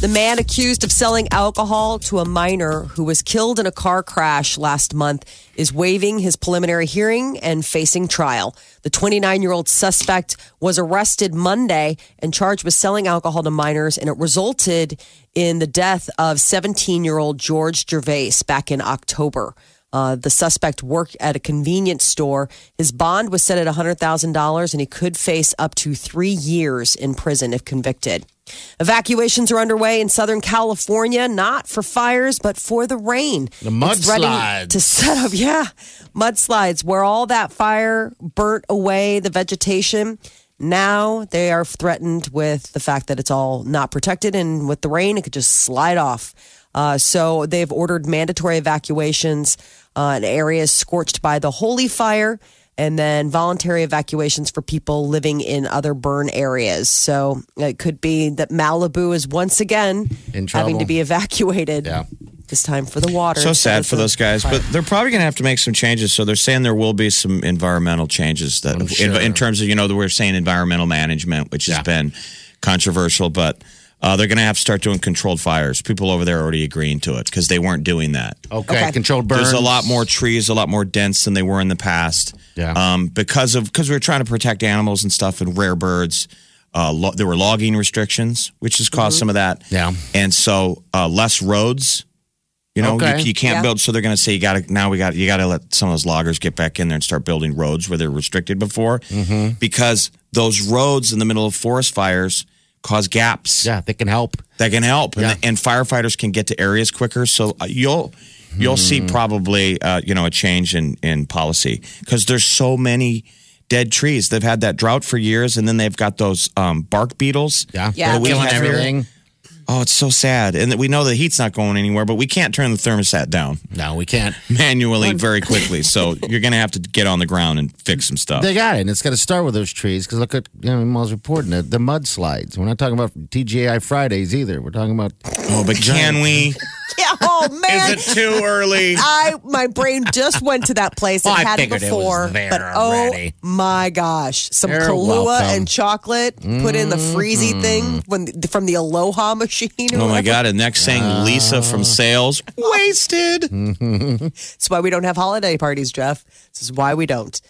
the man accused of selling alcohol to a minor who was killed in a car crash last month is waiving his preliminary hearing and facing trial. The 29 year old suspect was arrested Monday and charged with selling alcohol to minors, and it resulted in the death of 17 year old George Gervais back in October. Uh, the suspect worked at a convenience store. His bond was set at $100,000 and he could face up to three years in prison if convicted. Evacuations are underway in Southern California, not for fires, but for the rain. The mudslides. To set up, yeah, mudslides where all that fire burnt away the vegetation. Now they are threatened with the fact that it's all not protected, and with the rain, it could just slide off. Uh, so they've ordered mandatory evacuations uh, in areas scorched by the holy fire, and then voluntary evacuations for people living in other burn areas. So it could be that Malibu is once again having to be evacuated. Yeah. This time for the water. So sad for those guys, fire. but they're probably going to have to make some changes. So they're saying there will be some environmental changes that, I'm in, in terms of you know, we're saying environmental management, which has been controversial, but uh, they're going to have to start doing controlled fires. People over there are already agreeing to it because they weren't doing that. Okay, Okay. controlled burns. There's a lot more trees, a lot more dense than they were in the past. Yeah. Um, because of because we were trying to protect animals and stuff and rare birds. Uh, lo- there were logging restrictions, which has caused some of that. Yeah. And so uh, less roads. You know, Okay. you, you can't Yeah. build. So they're going to say you got to now we got you got to let some of those loggers get back in there and start building roads where they're restricted before, Mm-hmm. because those roads in the middle of forest fires cause gaps Yeah, they can help. that can help, Yeah. and, and firefighters can get to areas quicker. So uh, you'll you'll see Hmm. probably uh, you know a change in in policy because there's so many dead trees. They've had that drought for years, and then they've got those um, bark beetles. Yeah, Yeah. that we killing have here. Everything. Oh, it's so sad, and we know the heat's not going anywhere, but we can't turn the thermostat down No, we can't. manually very quickly. So you're going to have to get on the ground and fix some stuff. They got it, and it's got to start with those trees. Because look at you know, Miles reporting it, the mudslides. We're not talking about TGI Fridays either. We're talking about oh, but can we? Yeah, oh man. Is it too early? I my brain just went to that place. It Well, I hadn't figured it was before, there but already. oh my gosh, some You're Kahlua welcome. and chocolate put in the freezy thing when from the Aloha machine. or Oh my whatever. God! And next thing, Lisa from sales wasted. That's why we don't have holiday parties, Jeff. This is why we don't.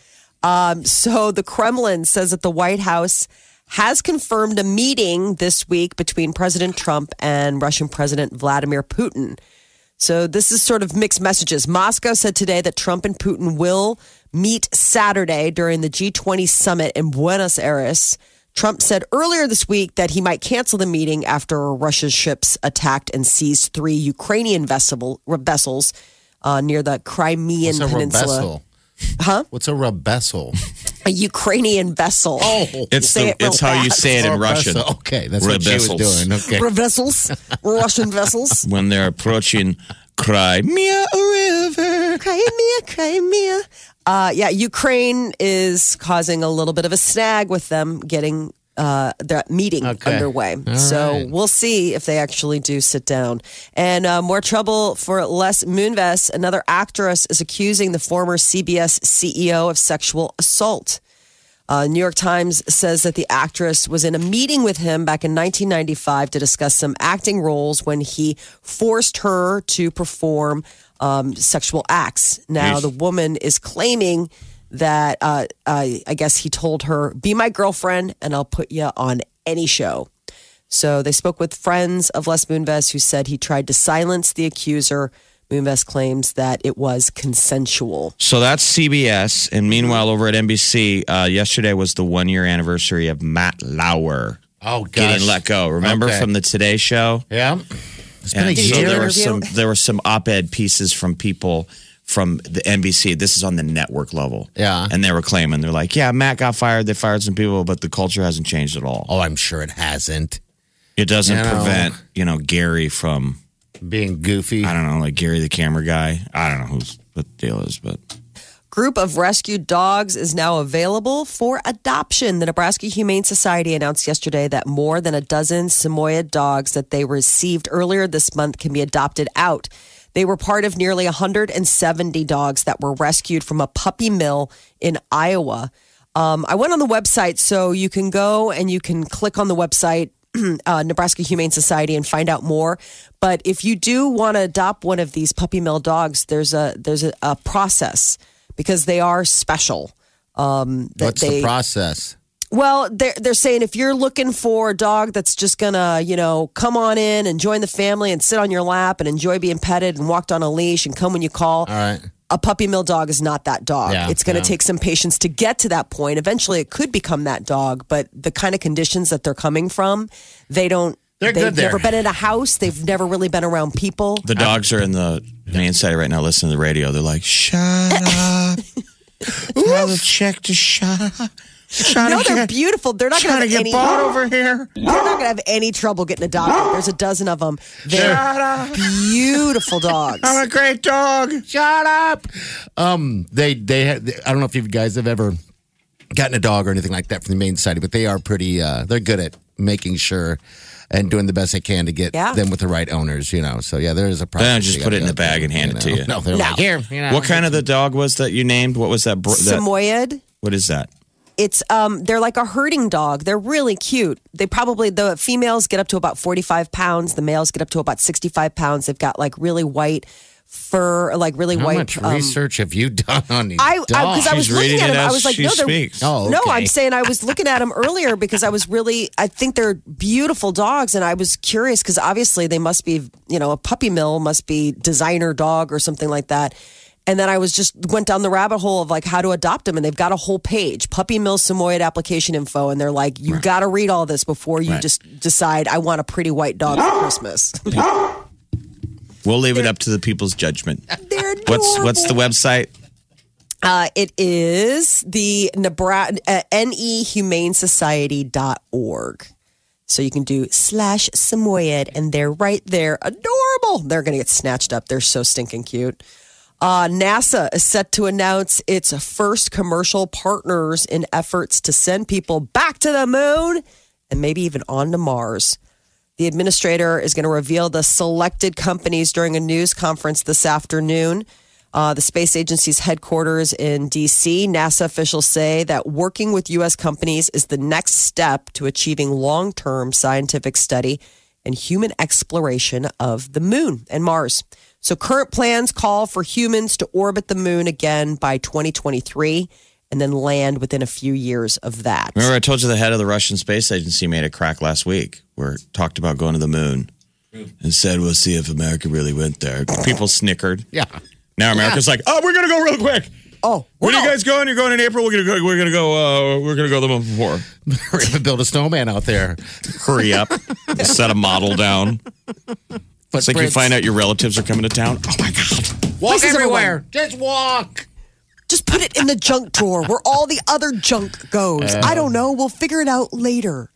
Um, so the Kremlin says that the White House has confirmed a meeting this week between President Trump and Russian President Vladimir Putin. So this is sort of mixed messages. Moscow said today that Trump and Putin will meet Saturday during the G20 summit in Buenos Aires. Trump said earlier this week that he might cancel the meeting after Russia's ships attacked and seized three Ukrainian vessel, vessels uh, near the Crimean what's a Peninsula. rebessel. Huh? What's a rebessel? A Ukrainian vessel. Oh, It's the, it it's how you say it in Russian. vessel. Okay, that's what she was doing. Okay. vessels, Russian vessels. When they're approaching Crimea River. Crimea, Crimea. Uh, yeah, Ukraine is causing a little bit of a snag with them getting uh, the meeting Okay. underway. All so right. we'll see if they actually do sit down. And uh, more trouble for Les Moonves. Another actress is accusing the former CBS CEO of sexual assault. Uh, New York Times says that the actress was in a meeting with him back in 1995 to discuss some acting roles when he forced her to perform um, sexual acts. Now, the woman is claiming that uh, I, I guess he told her, "Be my girlfriend, and I'll put you on any show." So they spoke with friends of Les Moonves who said he tried to silence the accuser. Moonves claims that it was consensual. So that's CBS. And meanwhile, over at NBC, uh, yesterday was the one year anniversary of Matt Lauer, Oh, gosh. getting let go. Remember Okay. from the Today Show? Yeah. It's been a And so there were some there were some op-ed pieces from people from the NBC. This is on the network level. Yeah. And they were claiming they're like, yeah, Matt got fired. They fired some people, but the culture hasn't changed at all. Oh, I'm sure it hasn't. It doesn't You know. prevent you know Gary from Being goofy. I don't know like Gary the camera guy. I don't know who's what the deal is, but Group of rescued dogs is now available for adoption. The Nebraska Humane Society announced yesterday that more than a dozen Samoyed dogs that they received earlier this month can be adopted out. They were part of nearly 170 dogs that were rescued from a puppy mill in Iowa. Um, I went on the website, so you can go and you can click on the website, uh, Nebraska Humane Society, and find out more. But if you do want to adopt one of these puppy mill dogs, there's a there's a, a process because they are special. Um, What's they, the process? Well, they're they're saying if you're looking for a dog that's just gonna, you know, come on in and join the family and sit on your lap and enjoy being petted and walked on a leash and come when you call, All right. a puppy mill dog is not that dog. Yeah, it's going to yeah. take some patience to get to that point. Eventually, it could become that dog, but the kind of conditions that they're coming from, they don't. They're they've good there. never been in a house. They've never really been around people. the dogs are in the main side right now listening to the radio. They're like, shut up. Tell the chick to shut up. Trying No, they're get, beautiful. They're not going trying to to have get any. bought over here. They're not going to have any trouble getting adopted. There's a dozen of them. They're Shut up. beautiful dogs. I'm a great dog. Shut up. Um, they they had, I don't know if you guys have ever gotten a dog or anything like that from the main society, but they are pretty. Uh, they're good at making sure and doing the best they can to get Yeah. them with the right owners. You know, so yeah, there is a problem. They don't just put it in a bag and hand it to you. No, they're No. like here. You know, What kind of the dog was that you named? What was that? br- that Samoyed. what is that? It's um they're like a herding dog. They're really cute. They probably the females get up to about 45 pounds, the males get up to about 65 pounds. They've got like really white fur, like really white. How white much um, research have you done on these I because I, was She's looking at it them. I was like, no, they're speaks. Oh, no. I'm saying I was looking at them earlier because I was really I think they're beautiful dogs, and I was curious because obviously they must be you know a puppy mill must be designer dog or something like that. And then I was just went down the rabbit hole of like how to adopt them, and they've got a whole page, Puppy Mill Samoyed application info, and they're like, you got to read all this before you Right. just decide I want a pretty white dog for Christmas. We'll leave it up to the people's judgment. they're What's what's the website? Uh, it is the Nebraska uh, nehumanesociety.org. So you can do slash Samoyed, and they're right there. Adorable. They're going to get snatched up. They're so stinking cute. Uh, NASA is set to announce its first commercial partners in efforts to send people back to the moon and maybe even on to Mars. The administrator is going to reveal the selected companies during a news conference this afternoon. Uh, the space agency's headquarters in DC. NASA officials say that working with U.S. companies is the next step to achieving long term scientific study and human exploration of the moon and Mars. So, current plans call for humans to orbit the moon again by 2023 and then land within a few years of that. Remember, I told you the head of the Russian space agency made a crack last week where it talked about going to the moon and said, "We'll see if America really went there." People snickered. Yeah. Now America's like, "Oh, we're gonna go real quick." Oh, Where are wow. you guys going? You're going in April. We're gonna go. We're gonna go. Uh, we're gonna go the month before. We're gonna build a snowman out there. Hurry up! Set a model down. It's like you find out your relatives are coming to town. Oh my god! Walk Places everywhere. Just walk. Just put it in the junk drawer where all the other junk goes. I don't know. We'll figure it out later.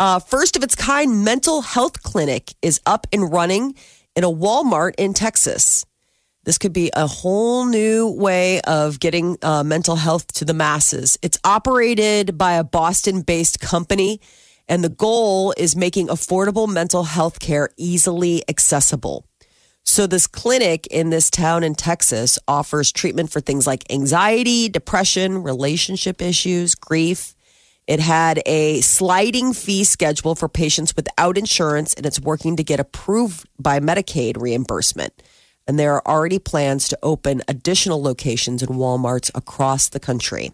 Uh, first of its kind mental health clinic is up and running in a Walmart in Texas. This could be a whole new way of getting uh, mental health to the masses. It's operated by a Boston based company, and the goal is making affordable mental health care easily accessible. So, this clinic in this town in Texas offers treatment for things like anxiety, depression, relationship issues, grief. It had a sliding fee schedule for patients without insurance, and it's working to get approved by Medicaid reimbursement. And there are already plans to open additional locations in Walmarts across the country.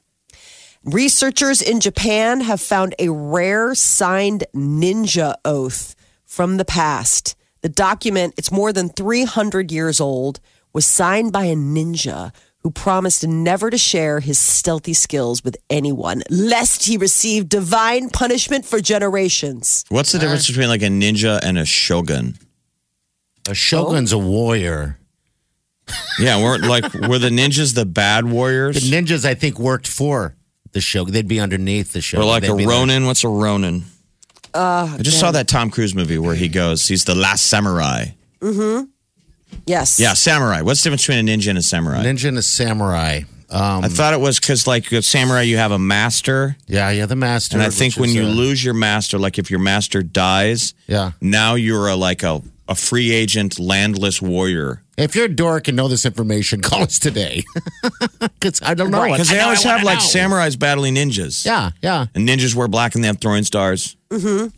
Researchers in Japan have found a rare signed ninja oath from the past. The document, it's more than 300 years old, was signed by a ninja who promised never to share his stealthy skills with anyone, lest he receive divine punishment for generations. What's the difference between like a ninja and a shogun? A shogun's a warrior. Yeah, weren't like were the ninjas the bad warriors? The warriors? ninjas, I think, worked for the show. They'd be underneath the show. Or like They'd a be the- Ronin? What's a Ronin? Uh, I just saw that Tom Cruise movie where he goes, he's the last samurai. Yes. Yeah, samurai. What's the difference between a ninja and a samurai? ninja and a samurai. Um, I thought it was because, like, a samurai, you have a master. yeah, yeah, the master. And I think which when is, you uh, lose your master, like if your master dies, Yeah. now you're a, like a, a free agent, landless warrior. If you're a dork and know this information, call us today. Because I don't know. Because they always have like know. samurais battling ninjas. Yeah, yeah, And ninjas wear black and they have throwing stars. Mm-hmm.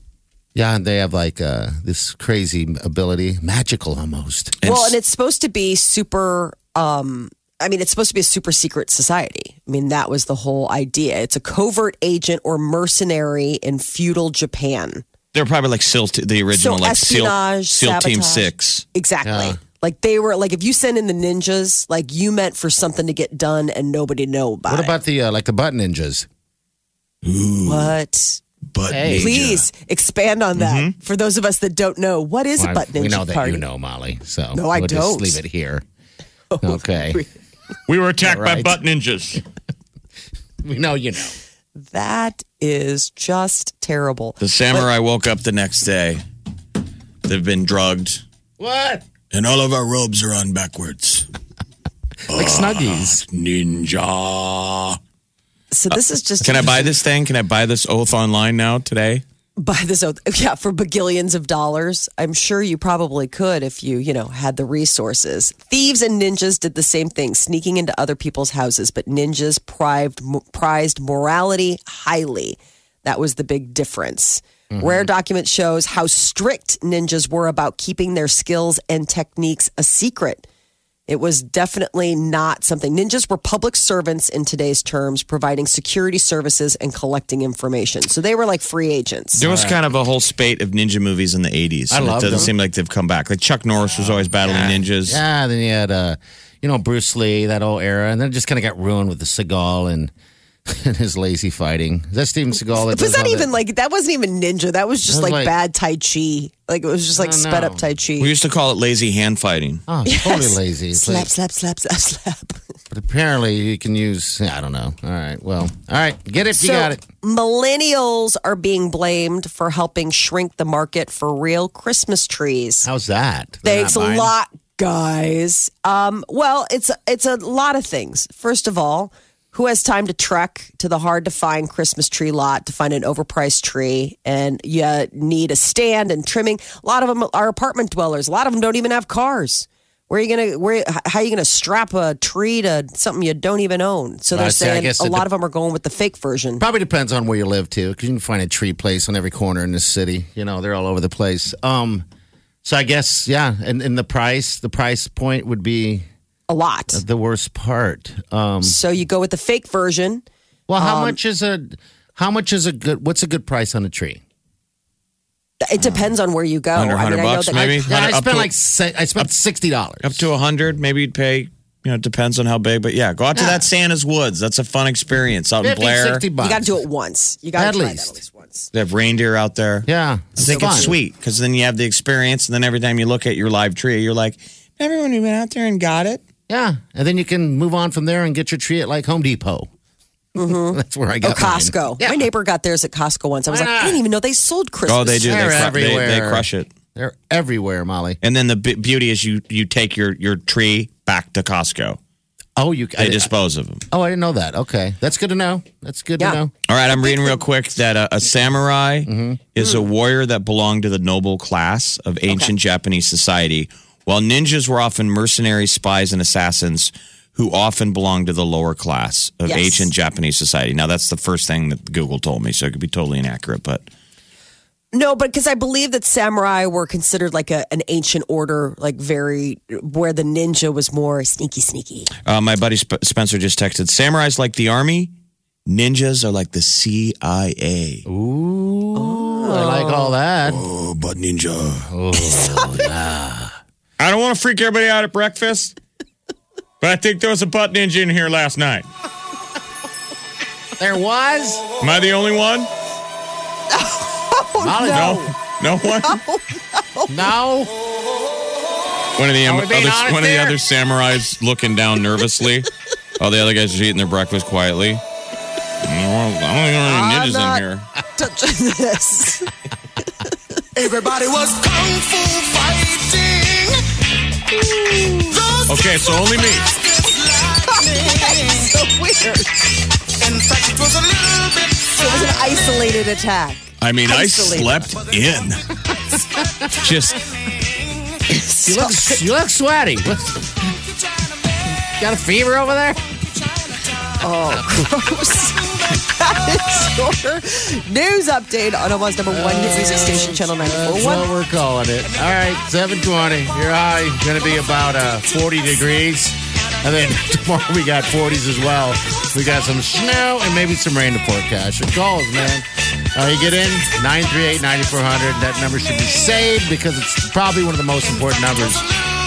yeah. And they have like uh, this crazy ability, magical almost. And well, and it's supposed to be super. Um, I mean, it's supposed to be a super secret society. I mean, that was the whole idea. It's a covert agent or mercenary in feudal Japan. They're probably like SEAL, t- the original, So like SEAL, espionage, SEAL Team 6. Exactly. Yeah. Like they were like if you send in the ninjas, like you meant for something to get done and nobody know about What it. about the uh, like the butt ninjas? what? But Hey. Please expand on that for those of us that don't know. What is a Well, butt ninja we know that party? you know, Molly. So No, I we'll don't. Just leave it here. Okay, we were attacked All right. by butt ninjas. we know you know. That is just terrible. The samurai woke up the next day. They've been drugged. What? And all of our robes are on backwards. Like Snuggies? Ah, ninja. So this is just Can I buy this thing? Can I buy this oath online now today? Buy this oath yeah for bagillions of dollars. I'm sure you probably could if you you know had the resources. Thieves and ninjas did the same thing sneaking into other people's houses but ninjas prized prized morality highly. That was the big difference. Mm-hmm. Rare document shows how strict ninjas were about keeping their skills and techniques a secret it was definitely not something. Ninjas were public servants in today's terms, providing security services and collecting information. So they were like free agents. There was kind of a whole spate of ninja movies in the 80s. I and it loved doesn't them. seem like they've come back. Like Chuck Norris was always battling ninjas. Yeah, then you had uh, you know, Bruce Lee, that whole era, and then it just kind of got ruined with the Seagal and, and his lazy fighting. Is that Steven Seagal? That was does that all even like that wasn't even ninja? That was just That was like, like- bad Tai Chi. Like it was just like I don't sped up. Tai Chi. We used to call it lazy hand fighting. Oh, totally lazy. It's Slap, like- slap, slap, slap, slap. but apparently you can use. I don't know. All right. Well. All right. Get it. You so got it. millennials are being blamed for helping shrink the market for real Christmas trees. How's that? They're Thanks a lot, guys. Um, well, it's it's a lot of things. First of all, who has time to trek to the hard to find Christmas tree lot to find an overpriced tree? And you need a stand and trimming. A lot of them are apartment dwellers. A lot of them don't even have cars. Where are you gonna? Where? How are you gonna strap a tree to something you don't even own? So they're I see. I saying guess a it lot of them are going with the fake version. Probably depends on where you live too, because you can find a tree place on every corner in this city. You know, they're all over the place. Um, so I guess yeah, and, and the price, the price point would be A lot. the worst part. Um, So you go with the fake version. well, how Um, much is a how much is a good? What's a good price on a tree? It depends on where you go. Under I mean, 100 I know bucks, that maybe? Yeah, I spent to- like I spent sixty dollars. Up to a 100, maybe you'd pay. You know, it depends on how big. But yeah, go out to Yeah. that Santa's Woods. That's a fun experience out in Blair. 60 bucks. You got to do it once. You got to At try least. that at least once. They have reindeer out there. Yeah, I think fun. it's sweet because then you have the experience, and then every time you look at your live tree, you're like, everyone who went out there and got it. Yeah, and then you can move on from there and get your tree at like Home Depot. Mm-hmm. That's where I Or got mine. Costco. Yeah. My neighbor got theirs at Costco once. I was Why like, I didn't even know they sold Christmas. Oh, they do. They, They're cru- they, they crush it. They're everywhere, Molly. And then the b- beauty is you you take your your tree back to Costco. Oh, you. They I, dispose of them. oh, I didn't know that. Okay, that's good to know. That's good Yeah. to know. All right, I'm reading real quick that a, a samurai Mm-hmm. is a hmm. warrior that belonged to the noble class of ancient Japanese society, while ninjas were often mercenary spies and assassins who often belonged to the lower class of Yes. ancient Japanese society. Now, that's the first thing that Google told me, so it could be totally inaccurate, but No, but because I believe that samurai were considered like a, an ancient order, like very, where the ninja was more sneaky, sneaky. uh, my buddy Sp- Spencer just texted Samurais like the army, ninjas are like the CIA. Ooh, I like all that. Oh, but ninja. I don't want to freak everybody out at breakfast. But I think there was a butt ninja in here last night. There was. Am I the only one? Oh, Molly, No. No one? Oh, no. One of the Are other, being honest one of the other samurais looking down nervously while the other guys are eating their breakfast quietly. I don't think there are any ninjas in here. Touching this. Everybody was kung fu fighting. Okay, so only me. so weird. In fact, it was a little bit. It was an isolated attack. I mean, I Isolated. slept in. Just You look, you look sweaty. Got a fever over there? Oh, That is your news update on Omaha's number one hit music station, Channel That's 94.1. what we're calling it. All right, 720. Your high going to be about uh, 40 degrees. And then tomorrow we got 40s as well. We got some snow and maybe some rain to forecast. Your calls, man. Uh, you get in 938-9400. That number should be saved because it's probably one of the most important numbers,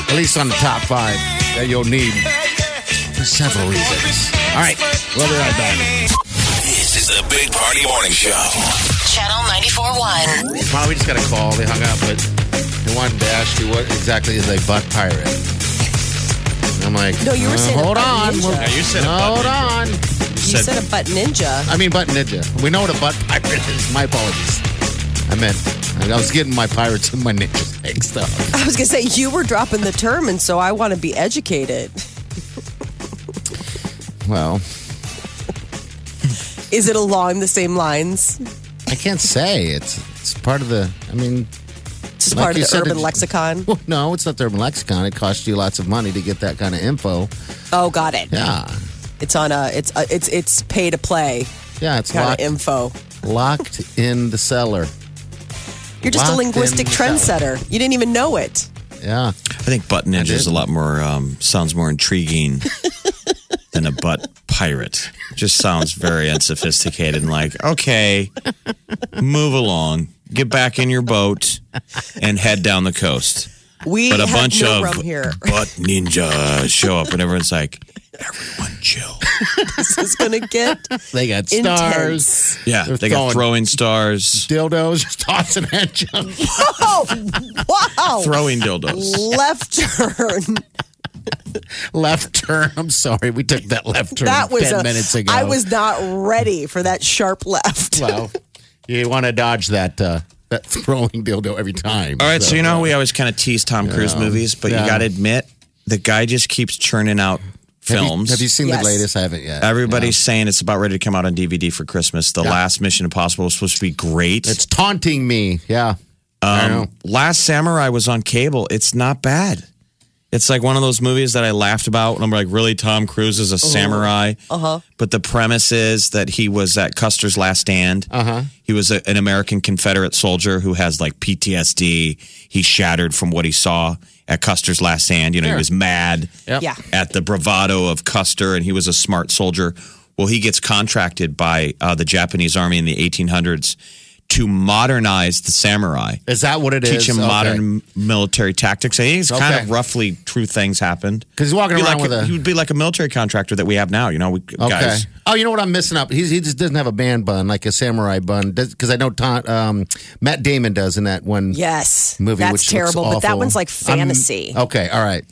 at least on the top five, that you'll need for several reasons. All right, we'll be right back. This is the Big Party Morning Show. Channel 94.1. Molly, we just got a call. They hung up, but they wanted to ask you what exactly is a butt pirate. I'm like, No, you were uh, saying a hold butt on. ninja. We're- Yeah, you said a butt hold ninja. on. You said a butt ninja. I mean, butt ninja. We know what a butt pirate is. My apologies. I meant I was getting my pirates and my ninjas mixed up. I was going to say, you were dropping the term, and so I want to be educated. Well, Is it along the same lines? I can't say it's it's part of the. I mean, It's just Like part of the urban it- lexicon? well, no, it's not the urban lexicon. It costs you lots of money to get that kind of info. Oh, got it. Yeah, It's on a, it's, a, it's, it's pay to play yeah, it's kind locked, of info. locked in the cellar. You're just a linguistic in the trendsetter. You didn't even know it. Yeah, I think button ninja is a lot more um, sounds more intriguing than a butt pirate. Just sounds very unsophisticated and like, okay, move along, get back in your boat, and head down the coast. We But a bunch no of here. butt ninja show up, and everyone's like, everyone chill. this is going to get they got stars. Yeah, They're they got throwing- throwing stars, dildos, just tossing head junk. Oh, wow. throwing dildos. Left turn. left turn. I'm sorry, we took that left turn That was ten a, minutes ago. I was not ready for that sharp left. well. You want to dodge that uh, that throwing dildo every time. All right, so, you know how we always kind of tease Tom Cruise movies, but Yeah. you got to admit the guy just keeps churning out Have you- films. Have you, seen Yes. the latest? I haven't yet. Everybody's saying it's about ready to come out on DVD for Christmas. The Yeah. last Mission Impossible was supposed to be great. It's taunting me. Yeah. Um, Last Samurai was on cable. It's not bad. It's like one of those movies that I laughed about, and I'm like, really, Tom Cruise is a samurai. Uh huh. But the premise is that he was at Custer's Last Stand. Uh huh. He was a, an American Confederate soldier who has like PTSD. He shattered from what he saw at Custer's Last Stand. You know, he Sure. was mad Yep. Yeah. at the bravado of Custer, and he was a smart soldier. Well, he gets contracted by uh, the Japanese army in the 1800s to modernize the samurai Is that what it is? teach him modern military tactics. I think it's kind Okay. of roughly true things happened. Because he's walking Be around like with a- he would be like a military contractor that we have now. You know, we, Okay. guys. Oh, you know what I'm missing up? He's, he just doesn't have a band bun like a samurai bun because I know Tom, um, Matt Damon does in that one Yes. movie. That's which looks terrible, but that one's like I'm- fantasy. okay, all right.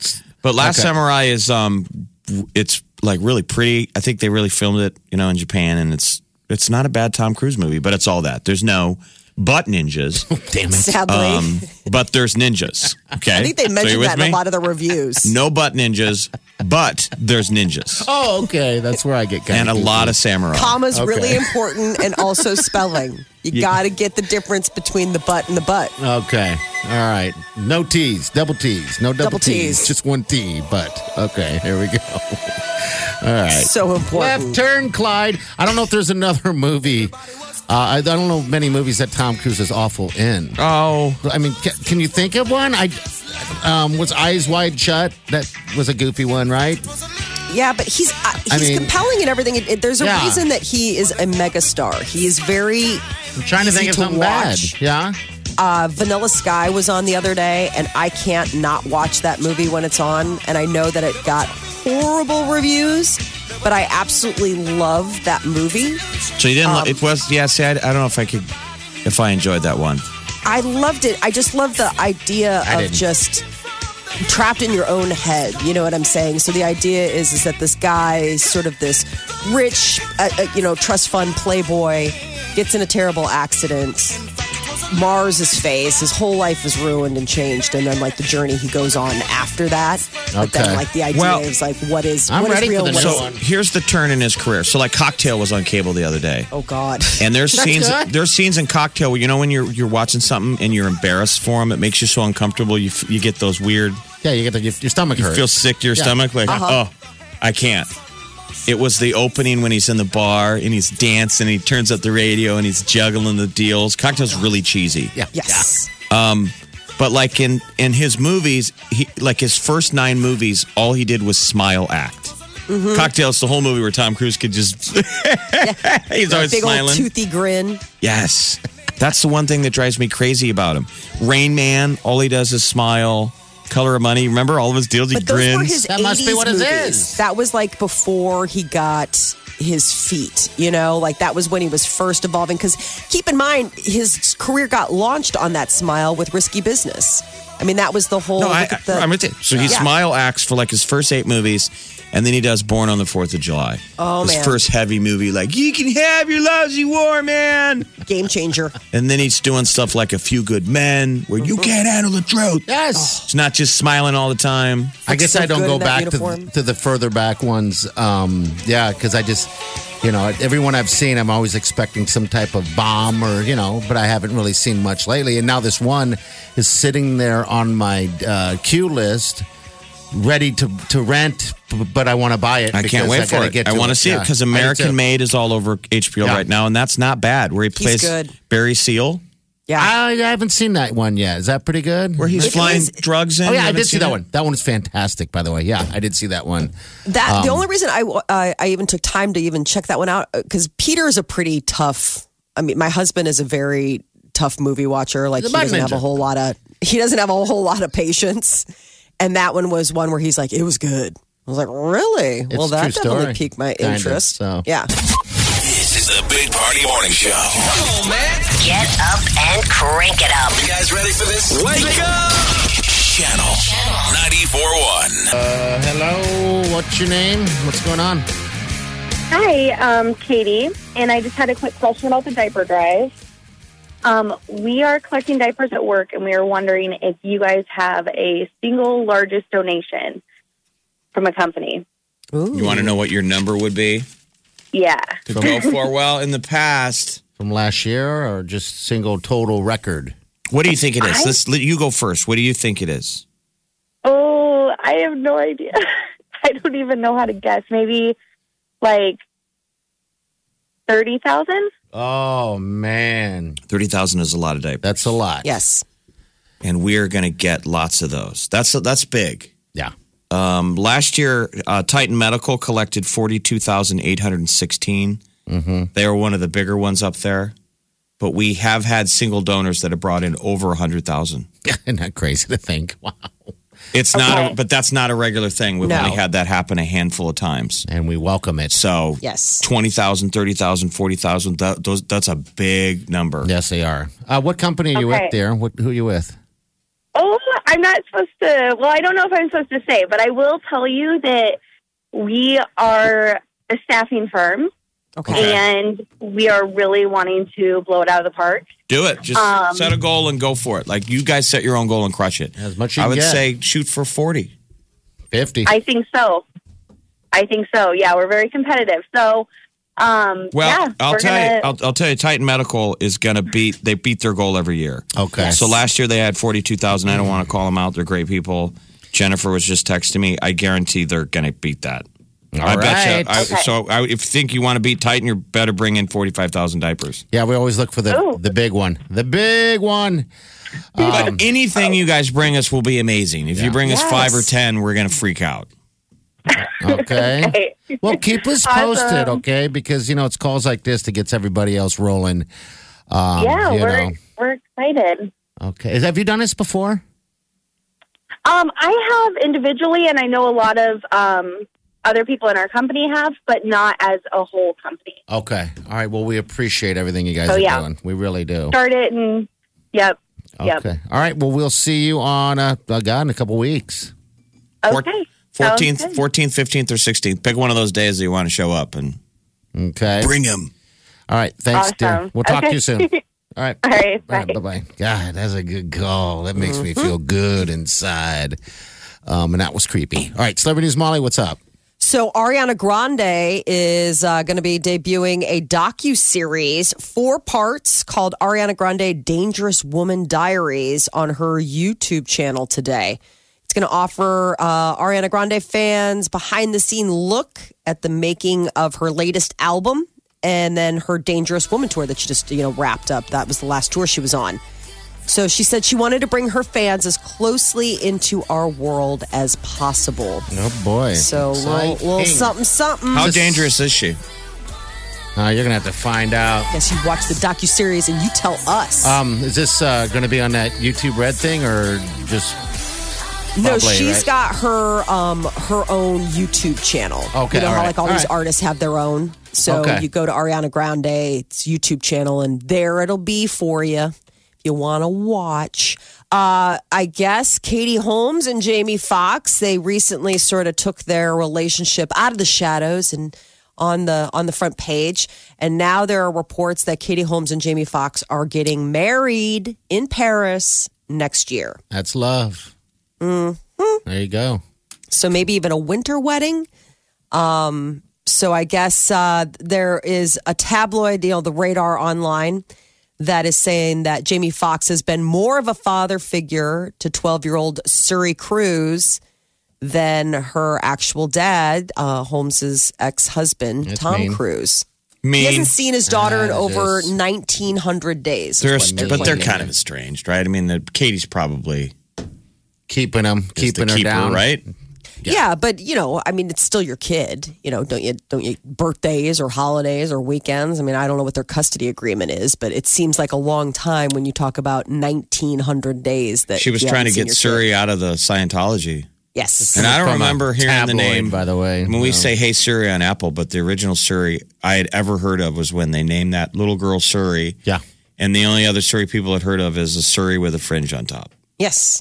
But Last Okay. Samurai is um, it's like really pretty. I think they really filmed it, you know, in Japan, and it's it's not a bad Tom Cruise movie, but it's all that. There's no butt ninjas, Damn it. Sadly. um, but there's ninjas. Okay, I think they mentioned with that in me? a lot of the reviews. No butt ninjas, but there's ninjas Oh, okay. That's where I get kind and a lot of samurai. Comma's Okay. really important and also spelling. You got to get the difference between the butt and the butt. Okay. All right. No T's, double T's, no double, Double T's. Ts. just one T. But okay, here we go. All right. So important. Left turn, Clyde. I don't know if there's another movie. Uh, I I don't know many movies that Tom Cruise is awful in. Oh, I mean, ca- can you think of one? I um, was Eyes Wide Shut. That was a goofy one, right? Yeah, but he's uh, he's I mean- compelling and everything. It, it- there's a Yeah. reason that he is a megastar. He is very. I'm trying to Easy think of to something watch. bad. Yeah. Uh, Vanilla Sky was on the other day, and I can't not watch that movie when it's on. And I know that it got horrible reviews, but I absolutely love that movie. So you didn't. Um, it was yeah. See, I, I don't know if I could, if I enjoyed that one. I loved it. I just love the idea I of didn't. just trapped in your own head. You know what I'm saying? So the idea is is that this guy, sort of this rich, uh, uh, you know, trust fund playboy, gets in a terrible accident. Mars his face. His whole life is ruined and changed, and then like the journey he goes on after that. But then like the idea Well, is like what is I'm what is ready for real? the what new is- one. Here's the turn in his career. So like Cocktail was on cable the other day. Oh God. And there's scenes good. there's scenes in Cocktail where you know when you're you're watching something and you're embarrassed for him, it makes you so uncomfortable. You f- you get those weird. Yeah, you get the, your, your stomach You hurts. feel sick to your Yeah. stomach, like uh-huh. oh, I can't. It was the opening when he's in the bar and he's dancing. He turns up the radio and he's juggling the deals. Cocktail's really cheesy. Yeah. Yes. But like in in his movies, he like his first nine movies, all he did was smile act. Mm-hmm. Cocktails, the whole movie where Tom Cruise could just he's always Big smiling. old toothy grin. Yes. That's the one thing that drives me crazy about him. Rain Man, all he does is smile. Color of Money, remember all of his deals? He But those grins. were his That must be what it movies. is. That was like before he got his feet, you know, like that was when he was first evolving. Because keep in mind, his career got launched on that smile with Risky Business. I mean, that was the whole. no, I, look at the- am with you. So he Yeah. smile acts for like his first eight movies, and then he does Born on the Fourth of July. Oh, his man. first heavy movie, like you can have your lousy war, man. game changer. And then he's doing stuff like A Few Good Men, where you can't handle the truth. Yes. It's not just smiling all the time. I guess so I don't go back to, to the further back ones. Um, yeah, because I just, you know, everyone I've seen, I'm always expecting some type of bomb or, you know, but I haven't really seen much lately. And now this one is sitting there on my uh, queue list, ready to, to rent, but I want to buy it. I can't wait I for it. Get I want to see it because I do too. American Made is all over HBO Yeah. right now, and that's not bad. Where he plays good. Barry Seal, Yeah. I, I haven't seen that one yet. Is that pretty good? where he's It flying is- drugs in. Oh yeah, I did see that it? one. That one is fantastic, by the way. Yeah, I did see that one. That Um, the only reason I, I I even took time to even check that one out because Peter is a pretty tough. I mean, my husband is a very tough movie watcher. Like he doesn't have a whole lot of he doesn't have a whole lot of patience. And that one was one where he's like, it was good. I was like, really? well, that definitely story. piqued my Kind of, interest. so. Yeah. This is the Big Party Morning Show. Come on, man. Get up and crank it up. You guys ready for this? Wake up! Channel 94.1. Uh, hello, what's your name? What's going on? Hi, um, Katie, and I just had a quick question about the diaper drive. Um, we are collecting diapers at work, and we are wondering if you guys have a single largest donation from a company. Ooh. You want to know what your number would be Yeah. to go for? Well, in the past, From last year or just single total record? what do you think it is? Let's let you go first. What do you think it is? Oh, I have no idea. I don't even know how to guess. Maybe like thirty thousand. Oh man, Thirty thousand is a lot of diapers, that's a lot. Yes. and we're going to get lots of those. That's that's big. Yeah. Um, last year, uh, Titan Medical collected forty-two thousand eight hundred sixteen. Mm-hmm. They are one of the bigger ones up there, but we have had single donors that have brought in over a hundred thousand. Isn't that crazy to think? Wow. It's not, a, but that's not a regular thing. We've No. only had that happen a handful of times. And we welcome it. So Yes. 20,000, 30,000, 40,000, that, those, that's a big number. Yes, they are. Uh, what company are you Okay. with, dear? What, who are you with? Oh, I'm not supposed to. Well, I don't know if I'm supposed to say, but I will tell you that we are a staffing firm, Okay. and we are really wanting to blow it out of the park. Do it. Just Um, set a goal and go for it. Like you guys set your own goal and crush it. As much as you I would get. say shoot for 40. 50. I think so. I think so. Yeah, we're very competitive. So, um, Well, yeah, I'll tell gonna, you, I'll, I'll tell you, Titan Medical is going to beat, they beat their goal every year. okay. So last year they had 42,000. I don't want to call them out. They're great people. Jennifer was just texting me. I guarantee they're going to beat that. All I bet you. I, Okay. So I, if you think you want to beat Titan, you better bring in 45,000 diapers. Yeah, we always look for the, Ooh. the big one. The big one. Um, But anything you guys bring us will be amazing. If you bring us five or 10, we're going to freak out. Okay. Hey, well, keep us posted, Awesome. okay? Because, you know, it's calls like this that gets everybody else rolling. Um, yeah, you we're know. we're excited. Okay. Have you done this before? Um, I have individually, and I know a lot of um, other people in our company have, but not as a whole company. Okay. All right. Well, we appreciate everything you guys Oh, are yeah. doing. We really do. Start it and yep, yep. Okay. All right. Well, we'll see you on uh, uh, God in a couple weeks. Okay. Sounds 14th, good. 14th, 15th, or 16th. Pick one of those days that you want to show up and Okay. bring him. All right. Thanks, dear. We'll talk to you soon. All right. All right. All right. Bye. Bye bye. God, that's a good call. That makes me feel good inside. Um, and that was creepy. All right. Celebrity News Molly, what's up? So Ariana Grande is uh, going to be debuting a docu series, four parts called Ariana Grande Dangerous Woman Diaries on her YouTube channel today. It's going to offer uh, Ariana Grande fans behind the scene look at the making of her latest album and then her Dangerous Woman tour that she just you know wrapped up. That was the last tour she was on. So she said she wanted to bring her fans as closely into our world as possible. Oh, boy. So little, little something, something. How dangerous is she? Uh, you're going to have to find out. Guess you watch the docu series and you tell us. Um, is this uh, going to be on that YouTube Red thing or just no, probably, she's right? got her um her own YouTube channel. Okay, you know all how right, like all, all these right. artists have their own. So Okay. you go to Ariana Grande's YouTube channel, and there it'll be for you you want to watch. Uh, I guess Katie Holmes and Jamie Foxx they recently sort of took their relationship out of the shadows and on the on the front page, and now there are reports that Katie Holmes and Jamie Foxx are getting married in Paris next year. that's love? Mm-hmm. There you go. so maybe even a winter wedding. Um, so I guess uh, there is a tabloid, you know, the Radar Online, that is saying that Jamie Foxx has been more of a father figure to 12 year old Suri Cruise than her actual dad, uh, Holmes's ex husband, Tom mean. Cruise. Mean. He hasn't seen his daughter in Ah, over just- 1,900 days. They're, what they're but they're kind of estranged, right? I mean, the, Katie's probably Keeping them, is keeping the her keeper, down. right? Yeah. but you know, I mean, it's still your kid. You know, don't you? Don't you? Birthdays or holidays or weekends. I mean, I don't know what their custody agreement is, but it seems like a long time when you talk about nineteen hundred days. That She was you trying to get seen Suri kid. out of the Scientology. Yes, And I don't remember hearing the name. by the way. When we No. say "Hey Surrey" on Apple, but the original Suri I had ever heard of was when they named that little girl Suri, Yeah. and the only other Surrey people had heard of is a Surrey with a fringe on top. yes,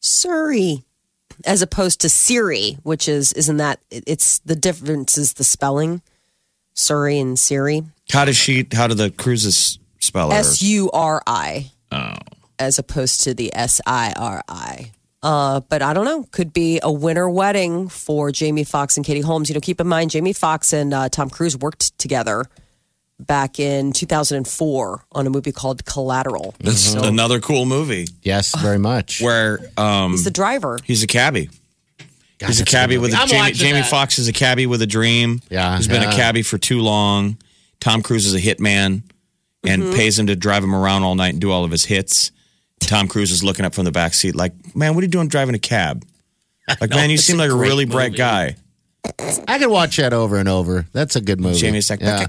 Surrey, as opposed to Siri, which is isn't that? It's the difference is the spelling. Suri and Siri. How does she? How do the cruises spell? S U R I. Oh. As opposed to the S I R I. Uh, but I don't know. Could be a winter wedding for Jamie Foxx and Katie Holmes. You know, keep in mind Jamie Foxx and uh, Tom Cruise worked together back in 2004 on a movie called Collateral. That's another cool movie Yes, very much. where um, He's the driver. he's a cabbie. God, He's a that's cabbie good with movie. a I'm Jamie, Jamie that. Foxx is a cabbie with a dream. Yeah, He's been yeah. a cabbie for too long. Tom Cruise is a hitman and Mm-hmm. pays him to drive him around all night and do all of his hits. Tom Cruise is looking up from the back seat like, man, what are you doing driving a cab? Like, man, you seem a like a great really bright guy. I could watch that over and over. That's a good movie. Jamie's like, yeah,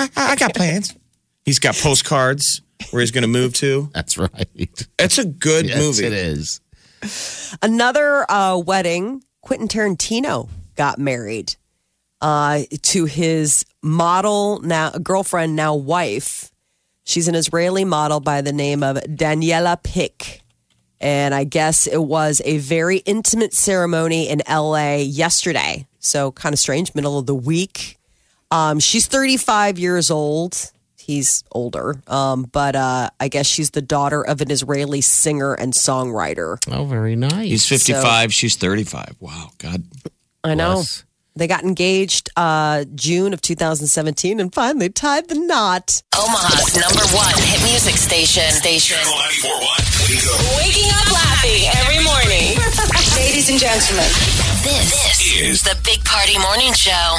I, I got plans. He's got postcards where he's going to move to. that's right. It's a good yes, movie. it is. Another uh, wedding, Quentin Tarantino got married uh, to his model, now girlfriend, now wife. She's an Israeli model by the name of Daniela Pick. And I guess it was a very intimate ceremony in LA yesterday. So kind of strange, middle of the week. Um, she's 35 years old. He's older. Um, but uh, I guess she's the daughter of an Israeli singer and songwriter. Oh, very nice. He's 55, she's 35. Wow, God. I know. Bless. They got engaged uh, June of 2017 and finally tied the knot. Omaha's number one hit music station. Station. Channel 941. Wake up. Waking up laughing every morning. Ladies and gentlemen, this, this is the Big Party Morning Show.